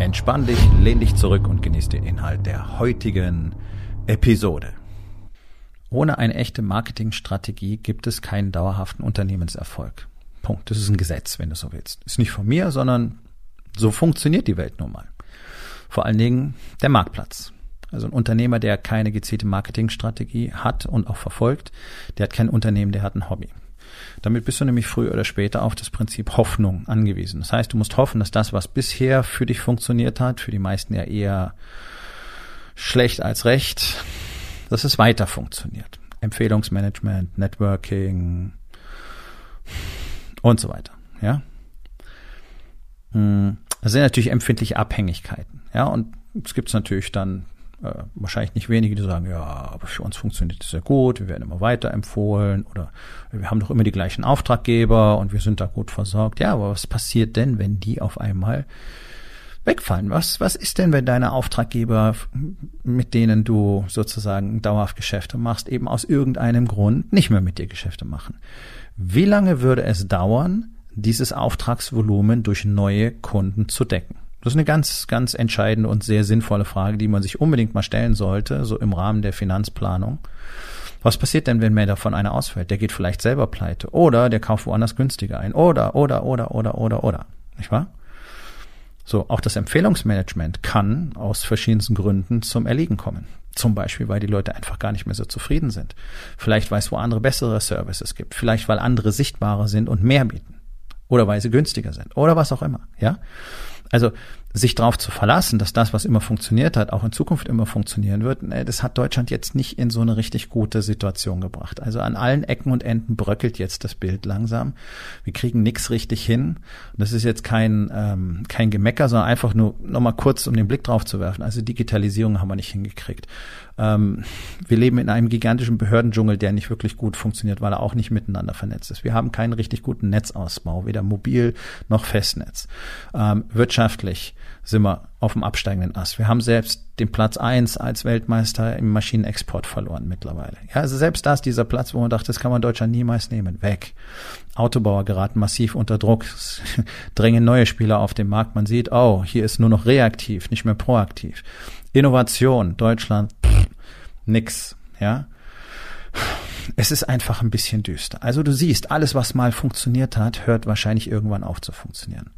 Entspann dich, lehn dich zurück und genieß den Inhalt der heutigen Episode. Ohne eine echte Marketingstrategie gibt es keinen dauerhaften Unternehmenserfolg. Punkt. Das ist ein Gesetz, wenn du so willst. Ist nicht von mir, sondern so funktioniert die Welt nun mal. Vor allen Dingen der Marktplatz. Also ein Unternehmer, der keine gezielte Marketingstrategie hat und auch verfolgt, der hat kein Unternehmen, der hat ein Hobby. Damit bist du nämlich früher oder später auf das Prinzip Hoffnung angewiesen. Das heißt, du musst hoffen, dass das, was bisher für dich funktioniert hat, für die meisten ja eher schlecht als recht, dass es weiter funktioniert. Empfehlungsmanagement, Networking und so weiter. Ja. Hm, das sind natürlich empfindliche Abhängigkeiten. Ja, und es gibt natürlich dann äh, wahrscheinlich nicht wenige, die sagen, ja, aber für uns funktioniert das sehr gut, wir werden immer weiterempfohlen oder wir haben doch immer die gleichen Auftraggeber und wir sind da gut versorgt. Ja, aber was passiert denn, wenn die auf einmal wegfallen? Was, was ist denn, wenn deine Auftraggeber, mit denen du sozusagen dauerhaft Geschäfte machst, eben aus irgendeinem Grund nicht mehr mit dir Geschäfte machen? Wie lange würde es dauern, dieses Auftragsvolumen durch neue Kunden zu decken? Das ist eine ganz, ganz entscheidende und sehr sinnvolle Frage, die man sich unbedingt mal stellen sollte, so im Rahmen der Finanzplanung. Was passiert denn, wenn mehr davon einer ausfällt? Der geht vielleicht selber pleite oder der kauft woanders günstiger ein oder, oder, oder, oder, oder, oder. Nicht wahr? So, auch das Empfehlungsmanagement kann aus verschiedensten Gründen zum Erliegen kommen. Zum Beispiel, weil die Leute einfach gar nicht mehr so zufrieden sind. Vielleicht, weil es wo andere bessere Services gibt. Vielleicht, weil andere sichtbarer sind und mehr bieten. Oder weil sie günstiger sind. Oder was auch immer. Ja? Also sich darauf zu verlassen, dass das, was immer funktioniert hat, auch in Zukunft immer funktionieren wird, das hat Deutschland jetzt nicht in so eine richtig gute Situation gebracht. Also an allen Ecken und Enden bröckelt jetzt das Bild langsam. Wir kriegen nichts richtig hin. das ist jetzt kein, ähm, kein Gemecker, sondern einfach nur nochmal kurz, um den Blick drauf zu werfen. Also Digitalisierung haben wir nicht hingekriegt. Ähm, wir leben in einem gigantischen Behördendschungel, der nicht wirklich gut funktioniert, weil er auch nicht miteinander vernetzt ist. Wir haben keinen richtig guten Netzausbau, weder mobil noch Festnetz. Ähm, wirtschaftlich sind wir auf dem absteigenden Ast. Wir haben selbst den Platz eins als Weltmeister im Maschinenexport verloren mittlerweile. Ja, also selbst da ist dieser Platz, wo man dachte, das kann man Deutschland niemals nehmen, weg. Autobauer geraten massiv unter Druck, drängen neue Spieler auf den Markt. Man sieht, oh, hier ist nur noch reaktiv, nicht mehr proaktiv. Innovation, Deutschland, pff, nix, ja. Es ist einfach ein bisschen düster. Also du siehst, alles, was mal funktioniert hat, hört wahrscheinlich irgendwann auf zu funktionieren.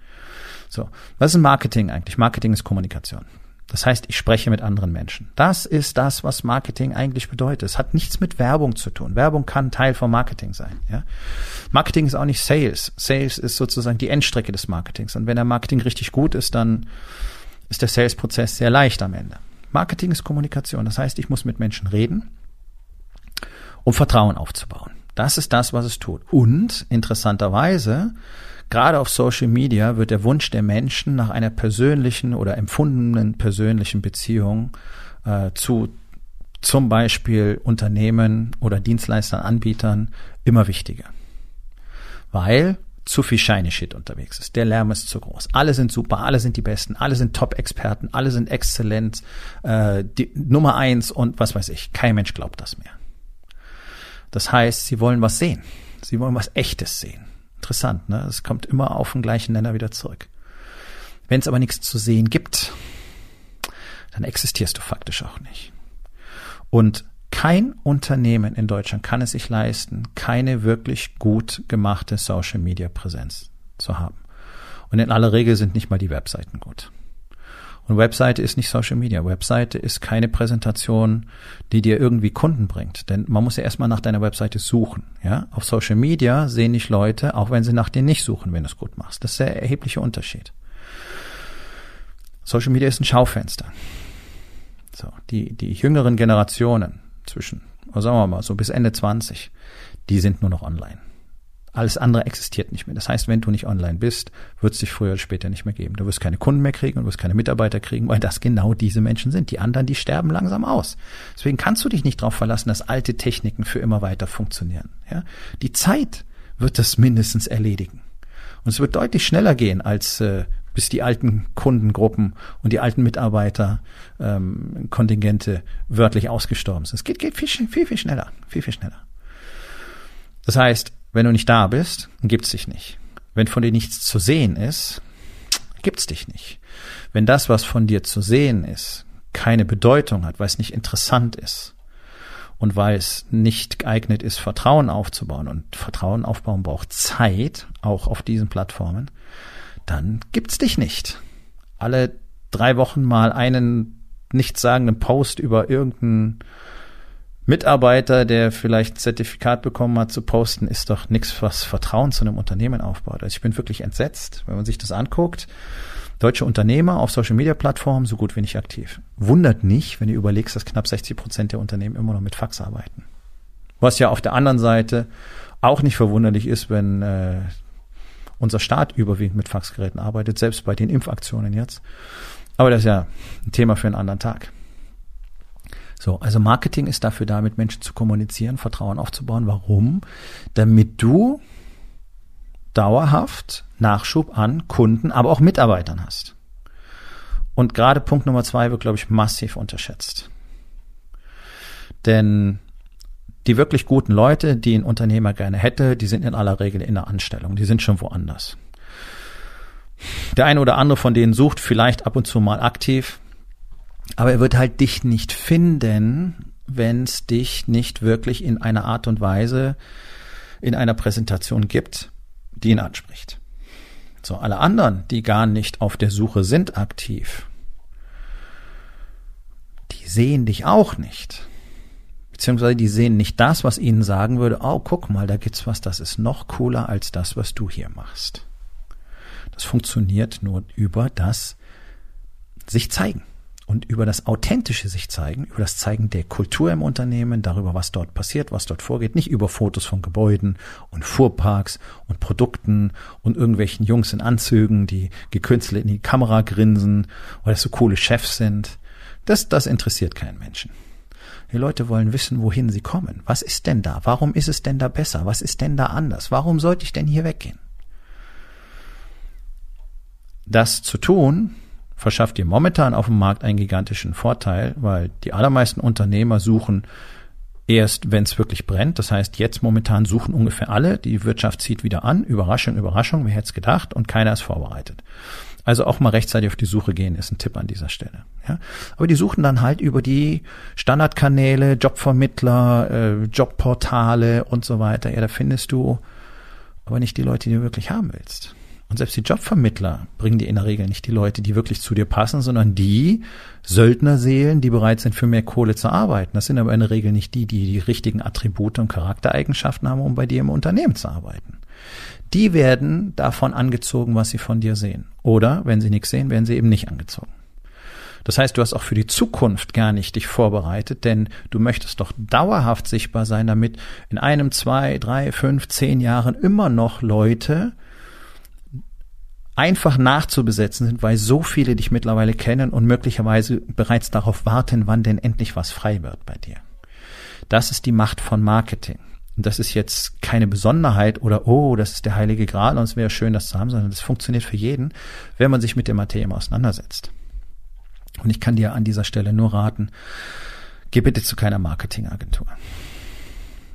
So, was ist Marketing eigentlich? Marketing ist Kommunikation. Das heißt, ich spreche mit anderen Menschen. Das ist das, was Marketing eigentlich bedeutet. Es hat nichts mit Werbung zu tun. Werbung kann Teil von Marketing sein. Ja? Marketing ist auch nicht Sales. Sales ist sozusagen die Endstrecke des Marketings. Und wenn der Marketing richtig gut ist, dann ist der Sales-Prozess sehr leicht am Ende. Marketing ist Kommunikation. Das heißt, ich muss mit Menschen reden, um Vertrauen aufzubauen. Das ist das, was es tut. Und interessanterweise Gerade auf Social Media wird der Wunsch der Menschen nach einer persönlichen oder empfundenen persönlichen Beziehung äh, zu zum Beispiel Unternehmen oder Dienstleistern, Anbietern immer wichtiger. Weil zu viel Shiny Shit unterwegs ist. Der Lärm ist zu groß. Alle sind super, alle sind die Besten, alle sind Top-Experten, alle sind exzellent, äh, die Nummer eins und was weiß ich. Kein Mensch glaubt das mehr. Das heißt, sie wollen was sehen. Sie wollen was Echtes sehen. Interessant, ne? Es kommt immer auf den gleichen Nenner wieder zurück. Wenn es aber nichts zu sehen gibt, dann existierst du faktisch auch nicht. Und kein Unternehmen in Deutschland kann es sich leisten, keine wirklich gut gemachte Social Media Präsenz zu haben. Und in aller Regel sind nicht mal die Webseiten gut. Und Webseite ist nicht Social Media. Webseite ist keine Präsentation, die dir irgendwie Kunden bringt. Denn man muss ja erstmal nach deiner Webseite suchen. Ja? Auf Social Media sehen dich Leute, auch wenn sie nach dir nicht suchen, wenn du es gut machst. Das ist der erhebliche Unterschied. Social Media ist ein Schaufenster. So, die, die jüngeren Generationen zwischen, sagen wir mal, so bis Ende 20, die sind nur noch online. Alles andere existiert nicht mehr. Das heißt, wenn du nicht online bist, wird es dich früher oder später nicht mehr geben. Du wirst keine Kunden mehr kriegen und wirst keine Mitarbeiter kriegen, weil das genau diese Menschen sind. Die anderen, die sterben langsam aus. Deswegen kannst du dich nicht darauf verlassen, dass alte Techniken für immer weiter funktionieren. Ja? Die Zeit wird das mindestens erledigen. Und es wird deutlich schneller gehen, als äh, bis die alten Kundengruppen und die alten Mitarbeiter ähm, Kontingente wörtlich ausgestorben sind. Es geht, geht viel, viel, viel schneller, viel, viel schneller. Das heißt, wenn du nicht da bist, gibt's dich nicht. Wenn von dir nichts zu sehen ist, gibt's dich nicht. Wenn das, was von dir zu sehen ist, keine Bedeutung hat, weil es nicht interessant ist und weil es nicht geeignet ist, Vertrauen aufzubauen und Vertrauen aufbauen braucht Zeit, auch auf diesen Plattformen, dann gibt's dich nicht. Alle drei Wochen mal einen nichtssagenden Post über irgendeinen Mitarbeiter, der vielleicht ein Zertifikat bekommen hat, zu posten, ist doch nichts, was Vertrauen zu einem Unternehmen aufbaut. Also ich bin wirklich entsetzt, wenn man sich das anguckt. Deutsche Unternehmer auf Social Media Plattformen so gut wie nicht aktiv. Wundert nicht, wenn du überlegst, dass knapp 60 Prozent der Unternehmen immer noch mit Fax arbeiten. Was ja auf der anderen Seite auch nicht verwunderlich ist, wenn äh, unser Staat überwiegend mit Faxgeräten arbeitet, selbst bei den Impfaktionen jetzt. Aber das ist ja ein Thema für einen anderen Tag. So, also Marketing ist dafür da, mit Menschen zu kommunizieren, Vertrauen aufzubauen. Warum? Damit du dauerhaft Nachschub an Kunden, aber auch Mitarbeitern hast. Und gerade Punkt Nummer zwei wird, glaube ich, massiv unterschätzt. Denn die wirklich guten Leute, die ein Unternehmer gerne hätte, die sind in aller Regel in der Anstellung, die sind schon woanders. Der eine oder andere von denen sucht vielleicht ab und zu mal aktiv, aber er wird halt dich nicht finden, wenn es dich nicht wirklich in einer Art und Weise in einer Präsentation gibt, die ihn anspricht. So, alle anderen, die gar nicht auf der Suche sind aktiv, die sehen dich auch nicht. Beziehungsweise die sehen nicht das, was ihnen sagen würde, oh, guck mal, da gibt's was, das ist noch cooler als das, was du hier machst. Das funktioniert nur über das sich zeigen und über das authentische sich zeigen, über das Zeigen der Kultur im Unternehmen, darüber, was dort passiert, was dort vorgeht, nicht über Fotos von Gebäuden und Fuhrparks und Produkten und irgendwelchen Jungs in Anzügen, die gekünstelt in die Kamera grinsen oder das so coole Chefs sind. Das, das interessiert keinen Menschen. Die Leute wollen wissen, wohin sie kommen. Was ist denn da? Warum ist es denn da besser? Was ist denn da anders? Warum sollte ich denn hier weggehen? Das zu tun, verschafft dir momentan auf dem Markt einen gigantischen Vorteil, weil die allermeisten Unternehmer suchen erst, wenn es wirklich brennt. Das heißt, jetzt momentan suchen ungefähr alle, die Wirtschaft zieht wieder an. Überraschung, Überraschung, wer hätte es gedacht? Und keiner ist vorbereitet. Also auch mal rechtzeitig auf die Suche gehen, ist ein Tipp an dieser Stelle. Ja? Aber die suchen dann halt über die Standardkanäle, Jobvermittler, äh, Jobportale und so weiter. Ja, da findest du aber nicht die Leute, die du wirklich haben willst. Und selbst die Jobvermittler bringen dir in der Regel nicht die Leute, die wirklich zu dir passen, sondern die Söldnerseelen, die bereit sind, für mehr Kohle zu arbeiten. Das sind aber in der Regel nicht die, die die richtigen Attribute und Charaktereigenschaften haben, um bei dir im Unternehmen zu arbeiten. Die werden davon angezogen, was sie von dir sehen. Oder wenn sie nichts sehen, werden sie eben nicht angezogen. Das heißt, du hast auch für die Zukunft gar nicht dich vorbereitet, denn du möchtest doch dauerhaft sichtbar sein, damit in einem, zwei, drei, fünf, zehn Jahren immer noch Leute einfach nachzubesetzen sind, weil so viele dich mittlerweile kennen und möglicherweise bereits darauf warten, wann denn endlich was frei wird bei dir. Das ist die Macht von Marketing. Und das ist jetzt keine Besonderheit oder, oh, das ist der heilige Gral und es wäre schön, das zu haben, sondern das funktioniert für jeden, wenn man sich mit der Materie auseinandersetzt. Und ich kann dir an dieser Stelle nur raten, geh bitte zu keiner Marketingagentur.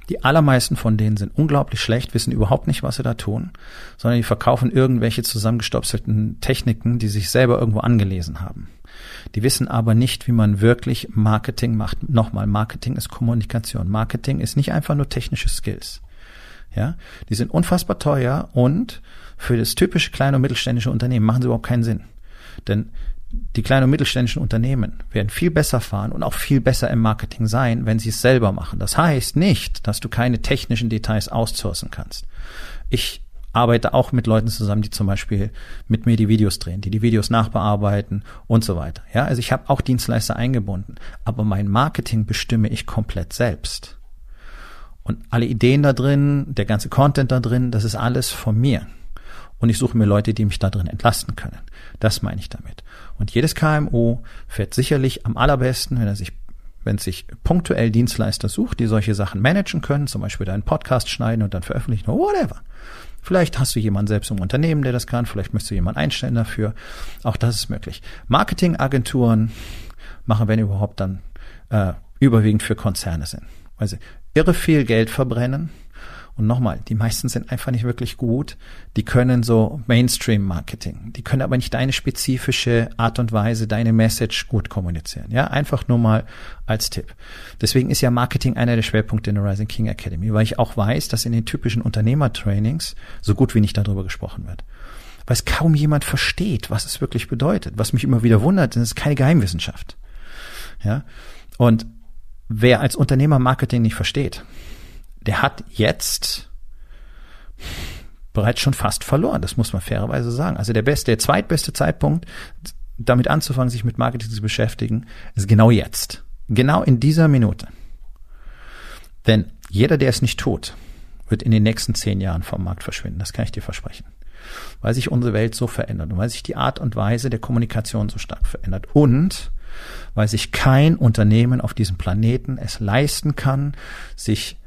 Die allermeisten von denen sind unglaublich schlecht, wissen überhaupt nicht, was sie da tun, sondern die verkaufen irgendwelche zusammengestopselten Techniken, die sich selber irgendwo angelesen haben. Die wissen aber nicht, wie man wirklich Marketing macht. Nochmal, Marketing ist Kommunikation. Marketing ist nicht einfach nur technische Skills. Ja, die sind unfassbar teuer und für das typische kleine und mittelständische Unternehmen machen sie überhaupt keinen Sinn. Denn die kleinen und mittelständischen Unternehmen werden viel besser fahren und auch viel besser im Marketing sein, wenn sie es selber machen. Das heißt nicht, dass du keine technischen Details outsourcen kannst. Ich arbeite auch mit Leuten zusammen, die zum Beispiel mit mir die Videos drehen, die die Videos nachbearbeiten und so weiter. Ja, also ich habe auch Dienstleister eingebunden, aber mein Marketing bestimme ich komplett selbst. Und alle Ideen da drin, der ganze Content da drin, das ist alles von mir. Und ich suche mir Leute, die mich da drin entlasten können. Das meine ich damit. Und jedes KMU fährt sicherlich am allerbesten, wenn er sich wenn sich punktuell Dienstleister sucht, die solche Sachen managen können, zum Beispiel deinen Podcast schneiden und dann veröffentlichen, whatever. Vielleicht hast du jemanden selbst im Unternehmen, der das kann, vielleicht möchtest du jemanden einstellen dafür. Auch das ist möglich. Marketingagenturen machen, wenn überhaupt, dann äh, überwiegend für Konzerne sind. Weil sie irre viel Geld verbrennen und nochmal, die meisten sind einfach nicht wirklich gut. Die können so Mainstream-Marketing. Die können aber nicht deine spezifische Art und Weise, deine Message gut kommunizieren. Ja, einfach nur mal als Tipp. Deswegen ist ja Marketing einer der Schwerpunkte in der Rising King Academy, weil ich auch weiß, dass in den typischen Unternehmertrainings so gut wie nicht darüber gesprochen wird. Weil es kaum jemand versteht, was es wirklich bedeutet. Was mich immer wieder wundert, ist keine Geheimwissenschaft. Ja, und wer als Unternehmer Marketing nicht versteht, der hat jetzt bereits schon fast verloren. Das muss man fairerweise sagen. Also der beste, der zweitbeste Zeitpunkt, damit anzufangen, sich mit Marketing zu beschäftigen, ist genau jetzt. Genau in dieser Minute. Denn jeder, der es nicht tut, wird in den nächsten zehn Jahren vom Markt verschwinden. Das kann ich dir versprechen. Weil sich unsere Welt so verändert und weil sich die Art und Weise der Kommunikation so stark verändert und weil sich kein Unternehmen auf diesem Planeten es leisten kann, sich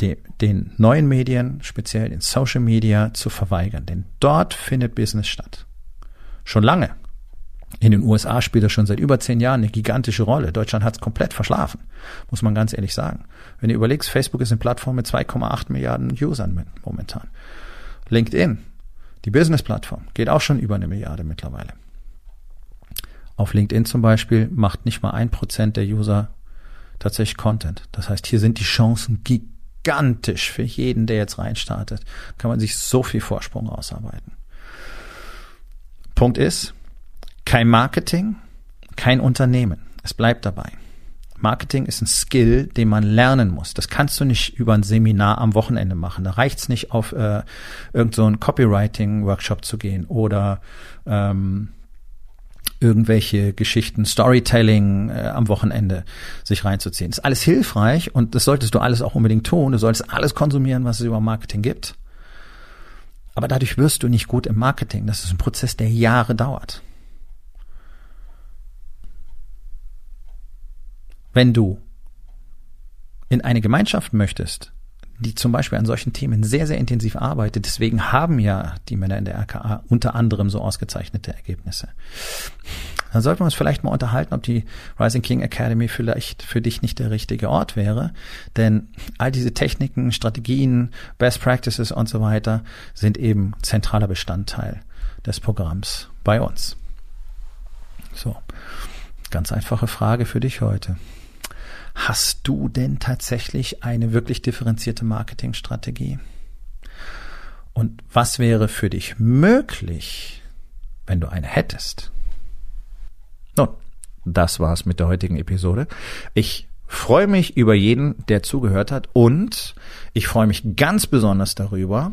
de, den neuen Medien, speziell in Social Media, zu verweigern. Denn dort findet Business statt. Schon lange. In den USA spielt er schon seit über zehn Jahren eine gigantische Rolle. Deutschland hat es komplett verschlafen, muss man ganz ehrlich sagen. Wenn du überlegst, Facebook ist eine Plattform mit 2,8 Milliarden Usern momentan. LinkedIn, die Business-Plattform, geht auch schon über eine Milliarde mittlerweile. Auf LinkedIn zum Beispiel macht nicht mal ein Prozent der User tatsächlich Content. Das heißt, hier sind die Chancen gigantisch gigantisch für jeden, der jetzt reinstartet. Kann man sich so viel Vorsprung ausarbeiten. Punkt ist, kein Marketing, kein Unternehmen. Es bleibt dabei. Marketing ist ein Skill, den man lernen muss. Das kannst du nicht über ein Seminar am Wochenende machen. Da reicht's nicht, auf äh, irgendeinen so Copywriting-Workshop zu gehen oder ähm, irgendwelche Geschichten, Storytelling äh, am Wochenende sich reinzuziehen. Das ist alles hilfreich und das solltest du alles auch unbedingt tun. Du solltest alles konsumieren, was es über Marketing gibt. Aber dadurch wirst du nicht gut im Marketing. Das ist ein Prozess, der Jahre dauert. Wenn du in eine Gemeinschaft möchtest, die zum Beispiel an solchen Themen sehr, sehr intensiv arbeitet. Deswegen haben ja die Männer in der RKA unter anderem so ausgezeichnete Ergebnisse. Dann sollten wir uns vielleicht mal unterhalten, ob die Rising King Academy vielleicht für dich nicht der richtige Ort wäre. Denn all diese Techniken, Strategien, Best Practices und so weiter sind eben zentraler Bestandteil des Programms bei uns. So, ganz einfache Frage für dich heute. Hast du denn tatsächlich eine wirklich differenzierte Marketingstrategie? Und was wäre für dich möglich, wenn du eine hättest? Nun, das war's mit der heutigen Episode. Ich freue mich über jeden, der zugehört hat und ich freue mich ganz besonders darüber,